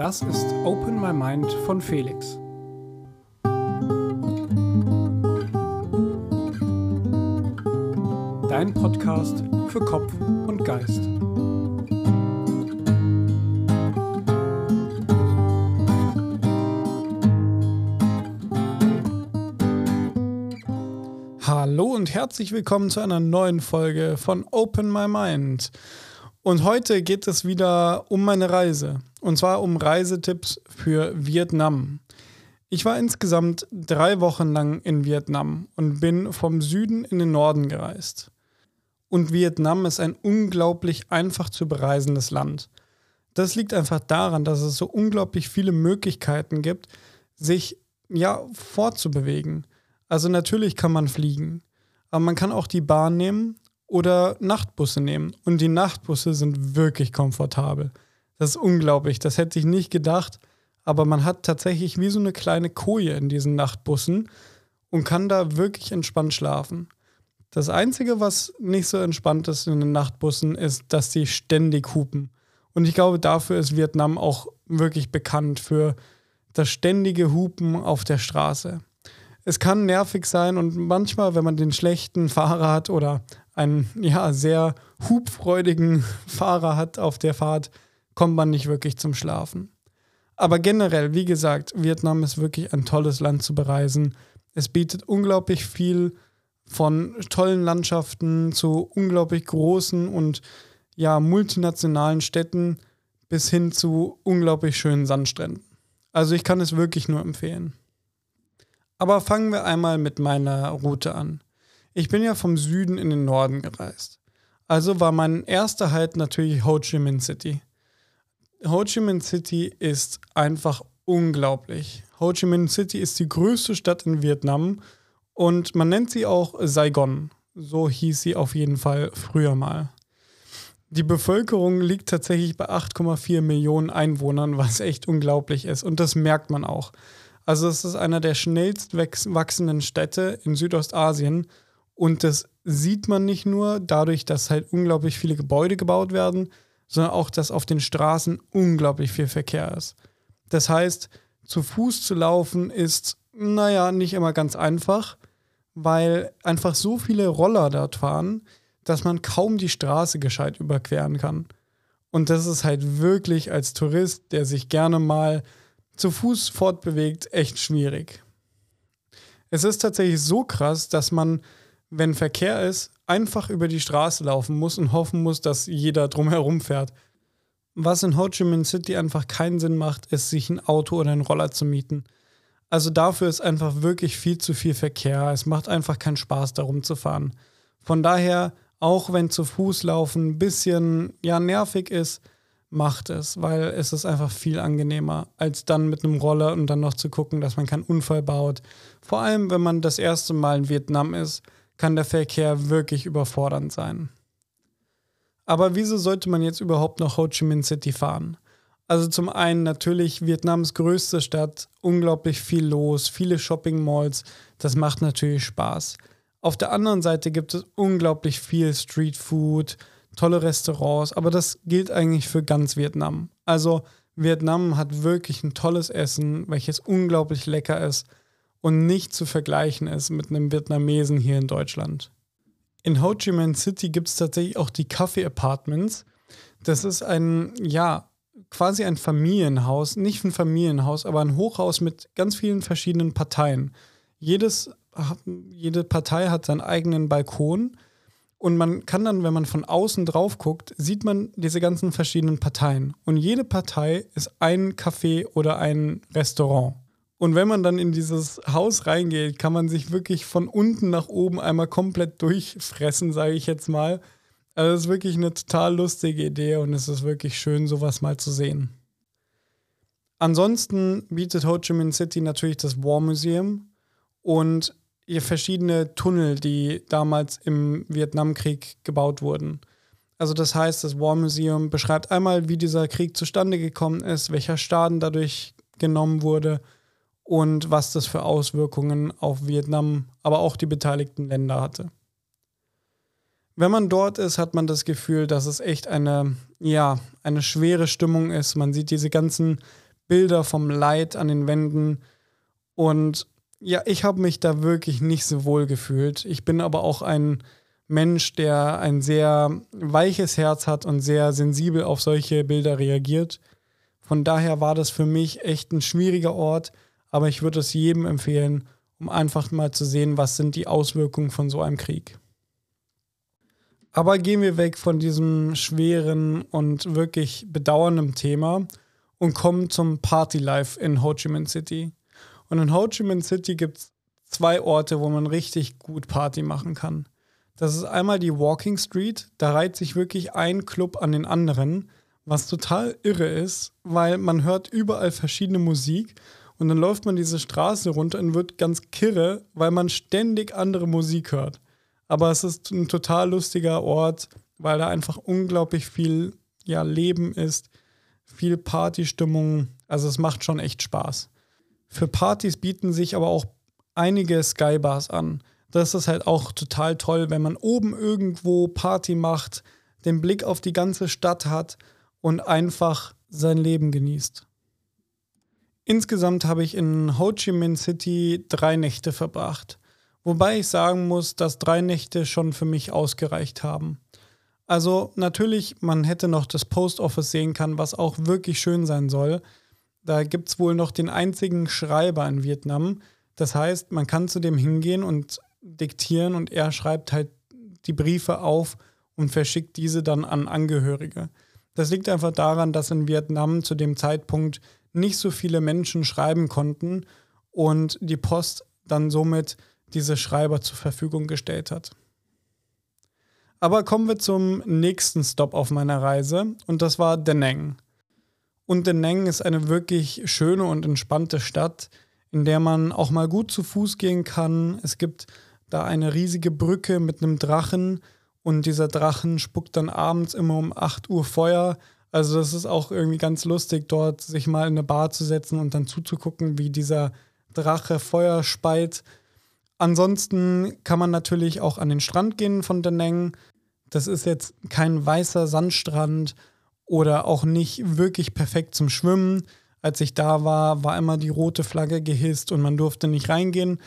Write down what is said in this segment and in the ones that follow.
Das ist Open My Mind von Felix. Dein Podcast für Kopf und Geist. Hallo und herzlich willkommen zu einer neuen Folge von Open My Mind. Und heute geht es wieder um meine Reise. Und zwar um Reisetipps für Vietnam. Ich war insgesamt drei Wochen lang in Vietnam und bin vom Süden in den Norden gereist. Und Vietnam ist ein unglaublich einfach zu bereisendes Land. Das liegt einfach daran, dass es so unglaublich viele Möglichkeiten gibt, sich ja fortzubewegen. Also natürlich kann man fliegen, aber man kann auch die Bahn nehmen oder Nachtbusse nehmen. Und die Nachtbusse sind wirklich komfortabel. Das ist unglaublich. Das hätte ich nicht gedacht. Aber man hat tatsächlich wie so eine kleine Koje in diesen Nachtbussen und kann da wirklich entspannt schlafen. Das Einzige, was nicht so entspannt ist in den Nachtbussen, ist, dass die ständig hupen. Und ich glaube, dafür ist Vietnam auch wirklich bekannt für das ständige Hupen auf der Straße. Es kann nervig sein und manchmal, wenn man den schlechten Fahrer hat oder einen ja, sehr hubfreudigen Fahrer hat auf der Fahrt, kommt man nicht wirklich zum Schlafen. Aber generell, wie gesagt, Vietnam ist wirklich ein tolles Land zu bereisen. Es bietet unglaublich viel von tollen Landschaften zu unglaublich großen und ja, multinationalen Städten bis hin zu unglaublich schönen Sandstränden. Also ich kann es wirklich nur empfehlen. Aber fangen wir einmal mit meiner Route an. Ich bin ja vom Süden in den Norden gereist. Also war mein erster Halt natürlich Ho Chi Minh City. Ho Chi Minh City ist einfach unglaublich. Ho Chi Minh City ist die größte Stadt in Vietnam und man nennt sie auch Saigon. So hieß sie auf jeden Fall früher mal. Die Bevölkerung liegt tatsächlich bei 8,4 Millionen Einwohnern, was echt unglaublich ist. Und das merkt man auch. Also es ist einer der schnellst wachsenden Städte in Südostasien und das sieht man nicht nur dadurch, dass halt unglaublich viele Gebäude gebaut werden, sondern auch, dass auf den Straßen unglaublich viel Verkehr ist. Das heißt, zu Fuß zu laufen ist, naja, nicht immer ganz einfach, weil einfach so viele Roller dort fahren, dass man kaum die Straße gescheit überqueren kann. Und das ist halt wirklich als Tourist, der sich gerne mal zu Fuß fortbewegt, echt schwierig. Es ist tatsächlich so krass, dass man wenn Verkehr ist, einfach über die Straße laufen muss und hoffen muss, dass jeder drumherum fährt. Was in Ho Chi Minh City einfach keinen Sinn macht, ist, sich ein Auto oder einen Roller zu mieten. Also dafür ist einfach wirklich viel zu viel Verkehr. Es macht einfach keinen Spaß, darum zu fahren. Von daher, auch wenn zu Fuß laufen ein bisschen ja, nervig ist, macht es, weil es ist einfach viel angenehmer, als dann mit einem Roller und dann noch zu gucken, dass man keinen Unfall baut. Vor allem, wenn man das erste Mal in Vietnam ist kann der Verkehr wirklich überfordernd sein. Aber wieso sollte man jetzt überhaupt nach Ho Chi Minh City fahren? Also zum einen natürlich Vietnams größte Stadt, unglaublich viel los, viele Shopping Malls, das macht natürlich Spaß. Auf der anderen Seite gibt es unglaublich viel Street Food, tolle Restaurants, aber das gilt eigentlich für ganz Vietnam. Also Vietnam hat wirklich ein tolles Essen, welches unglaublich lecker ist und nicht zu vergleichen ist mit einem Vietnamesen hier in Deutschland. In Ho Chi Minh City gibt es tatsächlich auch die Kaffee Apartments. Das ist ein, ja, quasi ein Familienhaus, nicht ein Familienhaus, aber ein Hochhaus mit ganz vielen verschiedenen Parteien. Jedes, jede Partei hat seinen eigenen Balkon und man kann dann, wenn man von außen drauf guckt, sieht man diese ganzen verschiedenen Parteien. Und jede Partei ist ein Café oder ein Restaurant. Und wenn man dann in dieses Haus reingeht, kann man sich wirklich von unten nach oben einmal komplett durchfressen, sage ich jetzt mal. Also das ist wirklich eine total lustige Idee und es ist wirklich schön, sowas mal zu sehen. Ansonsten bietet Ho Chi Minh City natürlich das War Museum und verschiedene Tunnel, die damals im Vietnamkrieg gebaut wurden. Also das heißt, das War Museum beschreibt einmal, wie dieser Krieg zustande gekommen ist, welcher Schaden dadurch genommen wurde und was das für Auswirkungen auf Vietnam, aber auch die beteiligten Länder hatte. Wenn man dort ist, hat man das Gefühl, dass es echt eine, ja, eine schwere Stimmung ist. Man sieht diese ganzen Bilder vom Leid an den Wänden. Und ja, ich habe mich da wirklich nicht so wohl gefühlt. Ich bin aber auch ein Mensch, der ein sehr weiches Herz hat und sehr sensibel auf solche Bilder reagiert. Von daher war das für mich echt ein schwieriger Ort, aber ich würde es jedem empfehlen, um einfach mal zu sehen, was sind die Auswirkungen von so einem Krieg. Aber gehen wir weg von diesem schweren und wirklich bedauernden Thema und kommen zum Partylife in Ho Chi Minh City. Und in Ho Chi Minh City gibt es zwei Orte, wo man richtig gut Party machen kann. Das ist einmal die Walking Street. Da reiht sich wirklich ein Club an den anderen, was total irre ist, weil man hört überall verschiedene Musik und dann läuft man diese Straße runter und wird ganz kirre, weil man ständig andere Musik hört. Aber es ist ein total lustiger Ort, weil da einfach unglaublich viel ja, Leben ist, viel Partystimmung. Also es macht schon echt Spaß. Für Partys bieten sich aber auch einige Skybars an. Das ist halt auch total toll, wenn man oben irgendwo Party macht, den Blick auf die ganze Stadt hat und einfach sein Leben genießt. Insgesamt habe ich in Ho Chi Minh City drei Nächte verbracht, wobei ich sagen muss, dass drei Nächte schon für mich ausgereicht haben. Also natürlich, man hätte noch das Post Office sehen können, was auch wirklich schön sein soll. Da gibt es wohl noch den einzigen Schreiber in Vietnam. Das heißt, man kann zu dem hingehen und diktieren und er schreibt halt die Briefe auf und verschickt diese dann an Angehörige. Das liegt einfach daran, dass in Vietnam zu dem Zeitpunkt nicht so viele Menschen schreiben konnten und die Post dann somit diese Schreiber zur Verfügung gestellt hat. Aber kommen wir zum nächsten Stop auf meiner Reise und das war Da Nang. Und Da Nang ist eine wirklich schöne und entspannte Stadt, in der man auch mal gut zu Fuß gehen kann. Es gibt da eine riesige Brücke mit einem Drachen und dieser Drachen spuckt dann abends immer um 8 Uhr Feuer. Also das ist auch irgendwie ganz lustig, dort sich mal in eine Bar zu setzen und dann zuzugucken, wie dieser Drache Feuer speit. Ansonsten kann man natürlich auch an den Strand gehen von Deneng. Das ist jetzt kein weißer Sandstrand oder auch nicht wirklich perfekt zum Schwimmen. Als ich da war, war immer die rote Flagge gehisst und man durfte nicht reingehen.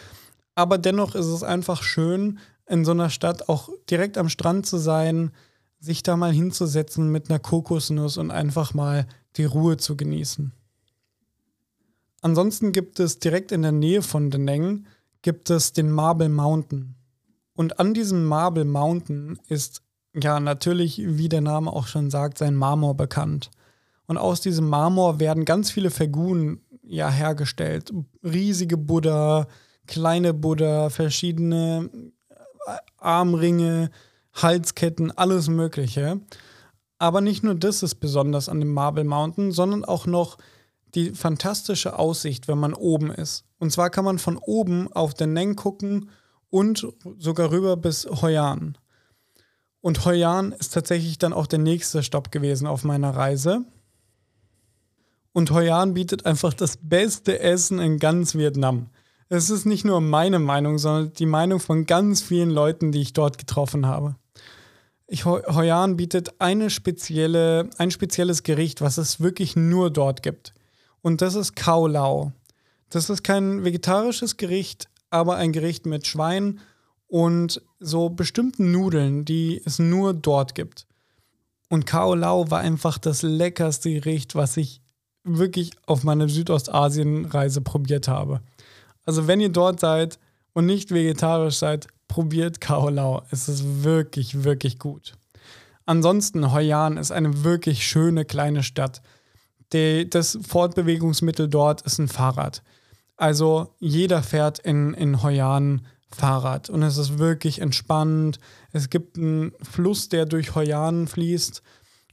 Aber dennoch ist es einfach schön, in so einer Stadt auch direkt am Strand zu sein, sich da mal hinzusetzen mit einer Kokosnuss und einfach mal die Ruhe zu genießen. Ansonsten gibt es direkt in der Nähe von Deneng gibt es den Marble Mountain. Und an diesem Marble Mountain ist ja natürlich, wie der Name auch schon sagt, sein Marmor bekannt. Und aus diesem Marmor werden ganz viele Figuren ja hergestellt. Riesige Buddha, kleine Buddha, verschiedene äh, Armringe, Halsketten, alles Mögliche. Aber nicht nur das ist besonders an dem Marble Mountain, sondern auch noch die fantastische Aussicht, wenn man oben ist. Und zwar kann man von oben auf den Neng gucken und sogar rüber bis Hoi An. Und Hoi An ist tatsächlich dann auch der nächste Stopp gewesen auf meiner Reise. Und Hoi An bietet einfach das beste Essen in ganz Vietnam es ist nicht nur meine Meinung, sondern die Meinung von ganz vielen Leuten, die ich dort getroffen habe. Ich, Hoi An bietet eine spezielle, ein spezielles Gericht, was es wirklich nur dort gibt. Und das ist Kao Lao. Das ist kein vegetarisches Gericht, aber ein Gericht mit Schwein und so bestimmten Nudeln, die es nur dort gibt. Und Kao Lao war einfach das leckerste Gericht, was ich wirklich auf meiner Südostasien-Reise probiert habe. Also wenn ihr dort seid und nicht vegetarisch seid, probiert Kaolau. Es ist wirklich, wirklich gut. Ansonsten, Hoi An ist eine wirklich schöne kleine Stadt. Die, das Fortbewegungsmittel dort ist ein Fahrrad. Also jeder fährt in, in Hoi Fahrrad und es ist wirklich entspannt. Es gibt einen Fluss, der durch Hoi An fließt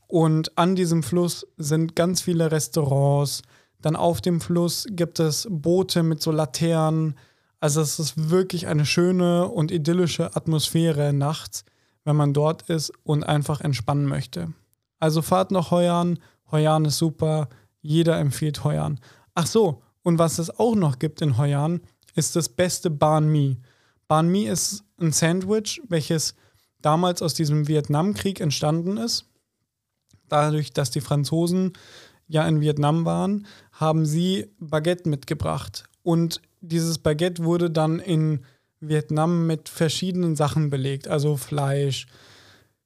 und an diesem Fluss sind ganz viele Restaurants, dann auf dem Fluss gibt es Boote mit so Laternen. Also es ist wirklich eine schöne und idyllische Atmosphäre nachts, wenn man dort ist und einfach entspannen möchte. Also fahrt nach Heuern. Heuern ist super. Jeder empfiehlt Heuern. Ach so, und was es auch noch gibt in Heuern, ist das beste Banh Mi. Banh Mi ist ein Sandwich, welches damals aus diesem Vietnamkrieg entstanden ist. Dadurch, dass die Franzosen ja in Vietnam waren, haben sie Baguette mitgebracht. Und dieses Baguette wurde dann in Vietnam mit verschiedenen Sachen belegt, also Fleisch,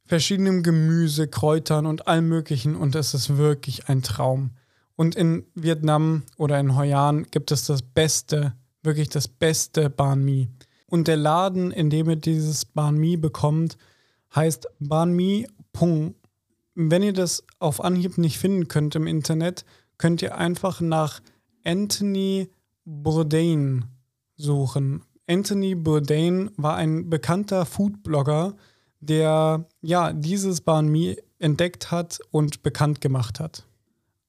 verschiedenem Gemüse, Kräutern und allem Möglichen. Und es ist wirklich ein Traum. Und in Vietnam oder in Hoi An gibt es das beste, wirklich das beste Banh Mi. Und der Laden, in dem ihr dieses Banh Mi bekommt, heißt Banh Mi Pung. Wenn ihr das auf Anhieb nicht finden könnt im Internet, könnt ihr einfach nach Anthony Bourdain suchen. Anthony Bourdain war ein bekannter Foodblogger, der ja dieses Banh Mi entdeckt hat und bekannt gemacht hat.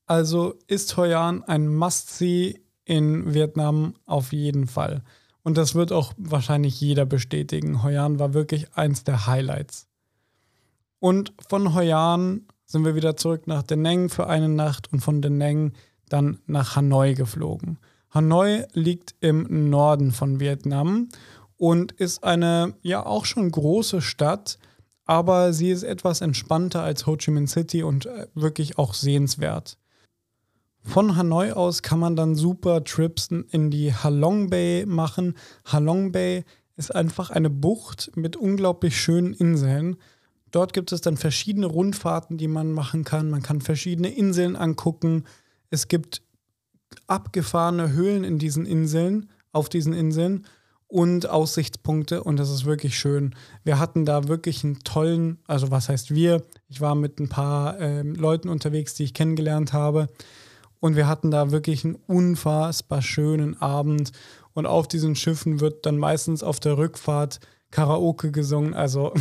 Also ist Hoi An ein Must-See in Vietnam auf jeden Fall. Und das wird auch wahrscheinlich jeder bestätigen. Hoi An war wirklich eins der Highlights. Und von Hoi An sind wir wieder zurück nach Da Nang für eine Nacht und von Da Nang dann nach Hanoi geflogen. Hanoi liegt im Norden von Vietnam und ist eine ja auch schon große Stadt, aber sie ist etwas entspannter als Ho Chi Minh City und äh, wirklich auch sehenswert. Von Hanoi aus kann man dann super Trips in die Halong Bay machen. Halong Bay ist einfach eine Bucht mit unglaublich schönen Inseln. Dort gibt es dann verschiedene Rundfahrten, die man machen kann. Man kann verschiedene Inseln angucken. Es gibt abgefahrene Höhlen in diesen Inseln, auf diesen Inseln und Aussichtspunkte und das ist wirklich schön. Wir hatten da wirklich einen tollen, also was heißt wir? Ich war mit ein paar äh, Leuten unterwegs, die ich kennengelernt habe und wir hatten da wirklich einen unfassbar schönen Abend und auf diesen Schiffen wird dann meistens auf der Rückfahrt Karaoke gesungen, also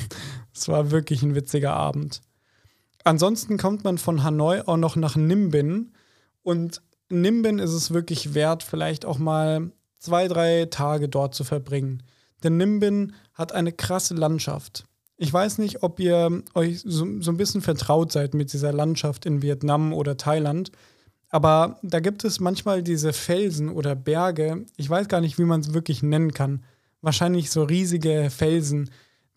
es war wirklich ein witziger Abend. Ansonsten kommt man von Hanoi auch noch nach Nimbin und Nimbin ist es wirklich wert, vielleicht auch mal zwei, drei Tage dort zu verbringen. Denn Nimbin hat eine krasse Landschaft. Ich weiß nicht, ob ihr euch so, so, ein bisschen vertraut seid mit dieser Landschaft in Vietnam oder Thailand, aber da gibt es manchmal diese Felsen oder Berge, ich weiß gar nicht, wie man es wirklich nennen kann. Wahrscheinlich so riesige Felsen,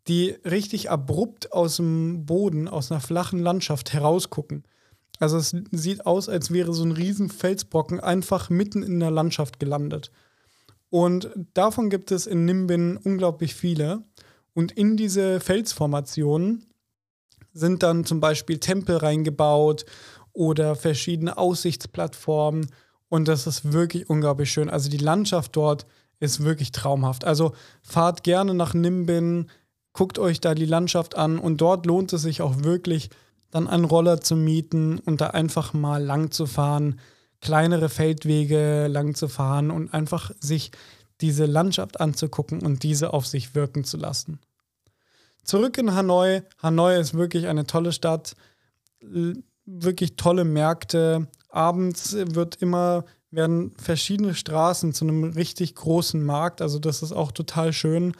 die richtig abrupt aus dem Boden, aus einer flachen Landschaft herausgucken. Also es sieht aus, als wäre so ein riesen Felsbrocken einfach mitten in der Landschaft gelandet. Und davon gibt es in Nimbin unglaublich viele. Und in diese Felsformationen sind dann zum Beispiel Tempel reingebaut oder verschiedene Aussichtsplattformen. Und das ist wirklich unglaublich schön. Also die Landschaft dort ist wirklich traumhaft. Also fahrt gerne nach Nimbin, guckt euch da die Landschaft an und dort lohnt es sich auch wirklich, dann einen Roller zu mieten und da einfach mal lang zu fahren, kleinere Feldwege lang zu fahren und einfach sich diese Landschaft anzugucken und diese auf sich wirken zu lassen. Zurück in Hanoi. Hanoi ist wirklich eine tolle Stadt, wirklich tolle Märkte. Abends wird immer werden verschiedene Straßen zu einem richtig großen Markt, also das ist auch total schön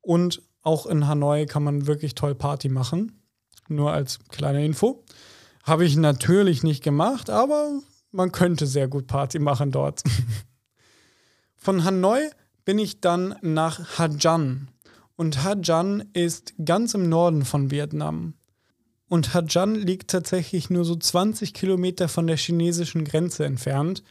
und auch in Hanoi kann man wirklich toll Party machen nur als kleine Info. Habe ich natürlich nicht gemacht, aber man könnte sehr gut Party machen dort. Von Hanoi bin ich dann nach Ha Giang. Und Ha Giang ist ganz im Norden von Vietnam. Und Ha Giang liegt tatsächlich nur so 20 Kilometer von der chinesischen Grenze entfernt.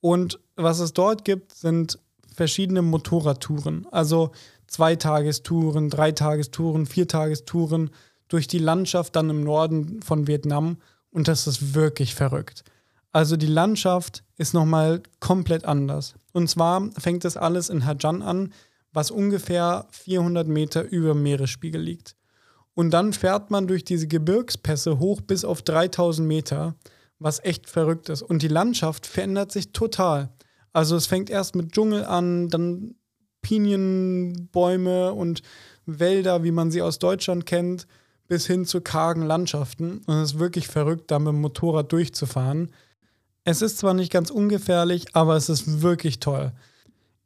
Und was es dort gibt, sind verschiedene Motorradtouren. Also Zweitagestouren, Dreitagestouren, Viertagestouren durch die Landschaft dann im Norden von Vietnam und das ist wirklich verrückt. Also die Landschaft ist nochmal komplett anders. Und zwar fängt es alles in Hajan an, was ungefähr 400 Meter über Meeresspiegel liegt. Und dann fährt man durch diese Gebirgspässe hoch bis auf 3000 Meter, was echt verrückt ist. Und die Landschaft verändert sich total. Also es fängt erst mit Dschungel an, dann Pinienbäume und Wälder, wie man sie aus Deutschland kennt bis hin zu kargen Landschaften. Und es ist wirklich verrückt, da mit dem Motorrad durchzufahren. Es ist zwar nicht ganz ungefährlich, aber es ist wirklich toll.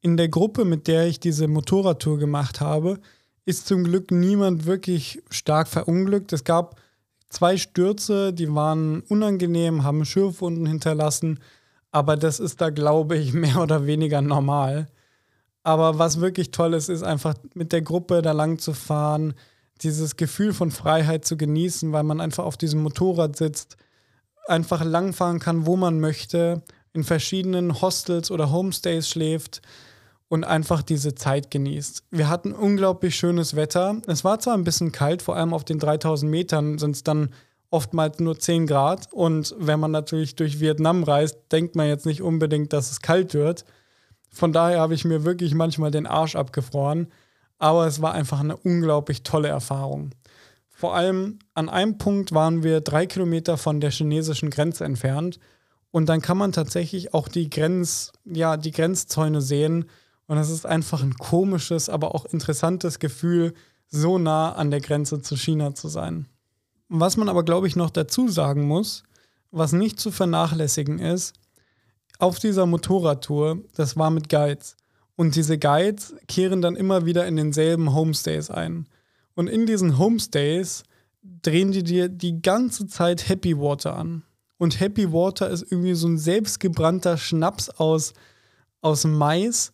In der Gruppe, mit der ich diese Motorradtour gemacht habe, ist zum Glück niemand wirklich stark verunglückt. Es gab zwei Stürze, die waren unangenehm, haben Schürfwunden hinterlassen, aber das ist da, glaube ich, mehr oder weniger normal. Aber was wirklich toll ist, ist einfach mit der Gruppe da lang zu fahren, dieses Gefühl von Freiheit zu genießen, weil man einfach auf diesem Motorrad sitzt, einfach langfahren kann, wo man möchte, in verschiedenen Hostels oder Homestays schläft und einfach diese Zeit genießt. Wir hatten unglaublich schönes Wetter. Es war zwar ein bisschen kalt, vor allem auf den 3000 Metern sind es dann oftmals nur 10 Grad. Und wenn man natürlich durch Vietnam reist, denkt man jetzt nicht unbedingt, dass es kalt wird. Von daher habe ich mir wirklich manchmal den Arsch abgefroren. Aber es war einfach eine unglaublich tolle Erfahrung. Vor allem an einem Punkt waren wir drei Kilometer von der chinesischen Grenze entfernt. Und dann kann man tatsächlich auch die, Grenz, ja, die Grenzzäune sehen. Und es ist einfach ein komisches, aber auch interessantes Gefühl, so nah an der Grenze zu China zu sein. Was man aber, glaube ich, noch dazu sagen muss, was nicht zu vernachlässigen ist, auf dieser Motorradtour, das war mit Guides. Und diese Guides kehren dann immer wieder in denselben Homestays ein. Und in diesen Homestays drehen die dir die ganze Zeit Happy Water an. Und Happy Water ist irgendwie so ein selbstgebrannter Schnaps aus, aus Mais.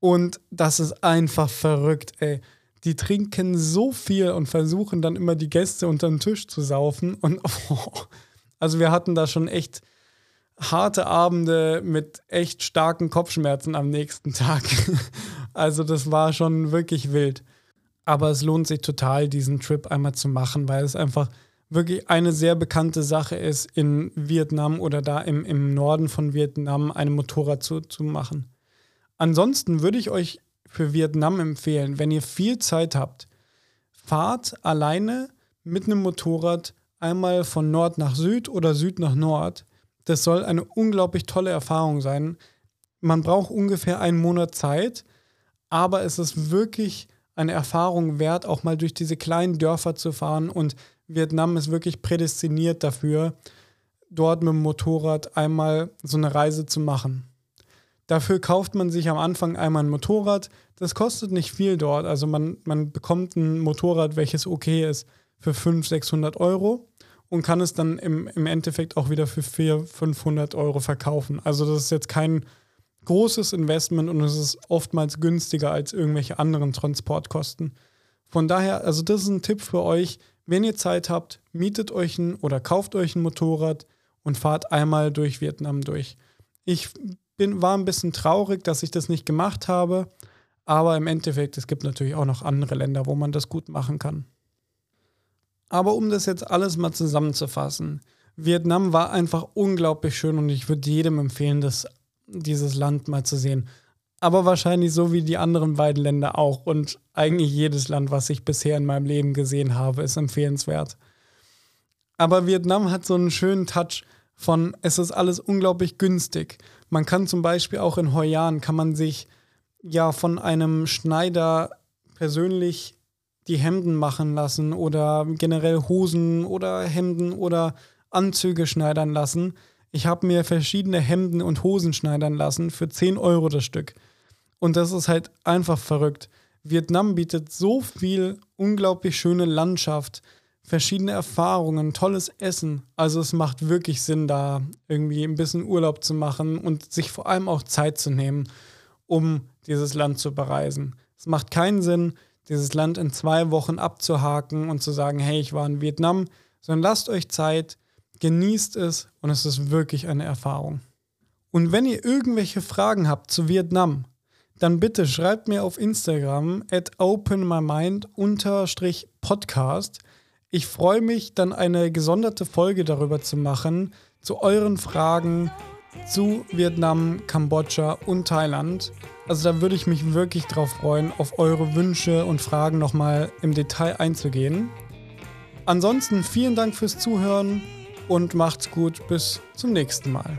Und das ist einfach verrückt, ey. Die trinken so viel und versuchen dann immer die Gäste unter den Tisch zu saufen. Und oh, also wir hatten da schon echt harte Abende mit echt starken Kopfschmerzen am nächsten Tag. also das war schon wirklich wild. Aber es lohnt sich total, diesen Trip einmal zu machen, weil es einfach wirklich eine sehr bekannte Sache ist, in Vietnam oder da im, im Norden von Vietnam eine Motorrad zu, zu machen. Ansonsten würde ich euch für Vietnam empfehlen, wenn ihr viel Zeit habt, fahrt alleine mit einem Motorrad einmal von Nord nach Süd oder Süd nach Nord das soll eine unglaublich tolle Erfahrung sein. Man braucht ungefähr einen Monat Zeit, aber es ist wirklich eine Erfahrung wert, auch mal durch diese kleinen Dörfer zu fahren. Und Vietnam ist wirklich prädestiniert dafür, dort mit dem Motorrad einmal so eine Reise zu machen. Dafür kauft man sich am Anfang einmal ein Motorrad. Das kostet nicht viel dort. Also man, man bekommt ein Motorrad, welches okay ist, für 500, 600 Euro und kann es dann im, im Endeffekt auch wieder für 400, 500 Euro verkaufen. Also das ist jetzt kein großes Investment und es ist oftmals günstiger als irgendwelche anderen Transportkosten. Von daher, also das ist ein Tipp für euch. Wenn ihr Zeit habt, mietet euch ein oder kauft euch ein Motorrad und fahrt einmal durch Vietnam durch. Ich bin, war ein bisschen traurig, dass ich das nicht gemacht habe, aber im Endeffekt, es gibt natürlich auch noch andere Länder, wo man das gut machen kann. Aber um das jetzt alles mal zusammenzufassen, Vietnam war einfach unglaublich schön und ich würde jedem empfehlen, das, dieses Land mal zu sehen. Aber wahrscheinlich so wie die anderen beiden Länder auch. Und eigentlich jedes Land, was ich bisher in meinem Leben gesehen habe, ist empfehlenswert. Aber Vietnam hat so einen schönen Touch von, es ist alles unglaublich günstig. Man kann zum Beispiel auch in Hoi An, kann man sich ja von einem Schneider persönlich die Hemden machen lassen oder generell Hosen oder Hemden oder Anzüge schneidern lassen. Ich habe mir verschiedene Hemden und Hosen schneidern lassen für 10 Euro das Stück. Und das ist halt einfach verrückt. Vietnam bietet so viel unglaublich schöne Landschaft, verschiedene Erfahrungen, tolles Essen. Also es macht wirklich Sinn, da irgendwie ein bisschen Urlaub zu machen und sich vor allem auch Zeit zu nehmen, um dieses Land zu bereisen. Es macht keinen Sinn, dieses Land in zwei Wochen abzuhaken und zu sagen, hey, ich war in Vietnam, sondern lasst euch Zeit, genießt es und es ist wirklich eine Erfahrung. Und wenn ihr irgendwelche Fragen habt zu Vietnam, dann bitte schreibt mir auf Instagram at openmymind-podcast. Ich freue mich, dann eine gesonderte Folge darüber zu machen, zu euren Fragen zu Vietnam, Kambodscha und Thailand. Also da würde ich mich wirklich drauf freuen, auf eure Wünsche und Fragen nochmal im Detail einzugehen. Ansonsten vielen Dank fürs Zuhören und macht's gut. Bis zum nächsten Mal.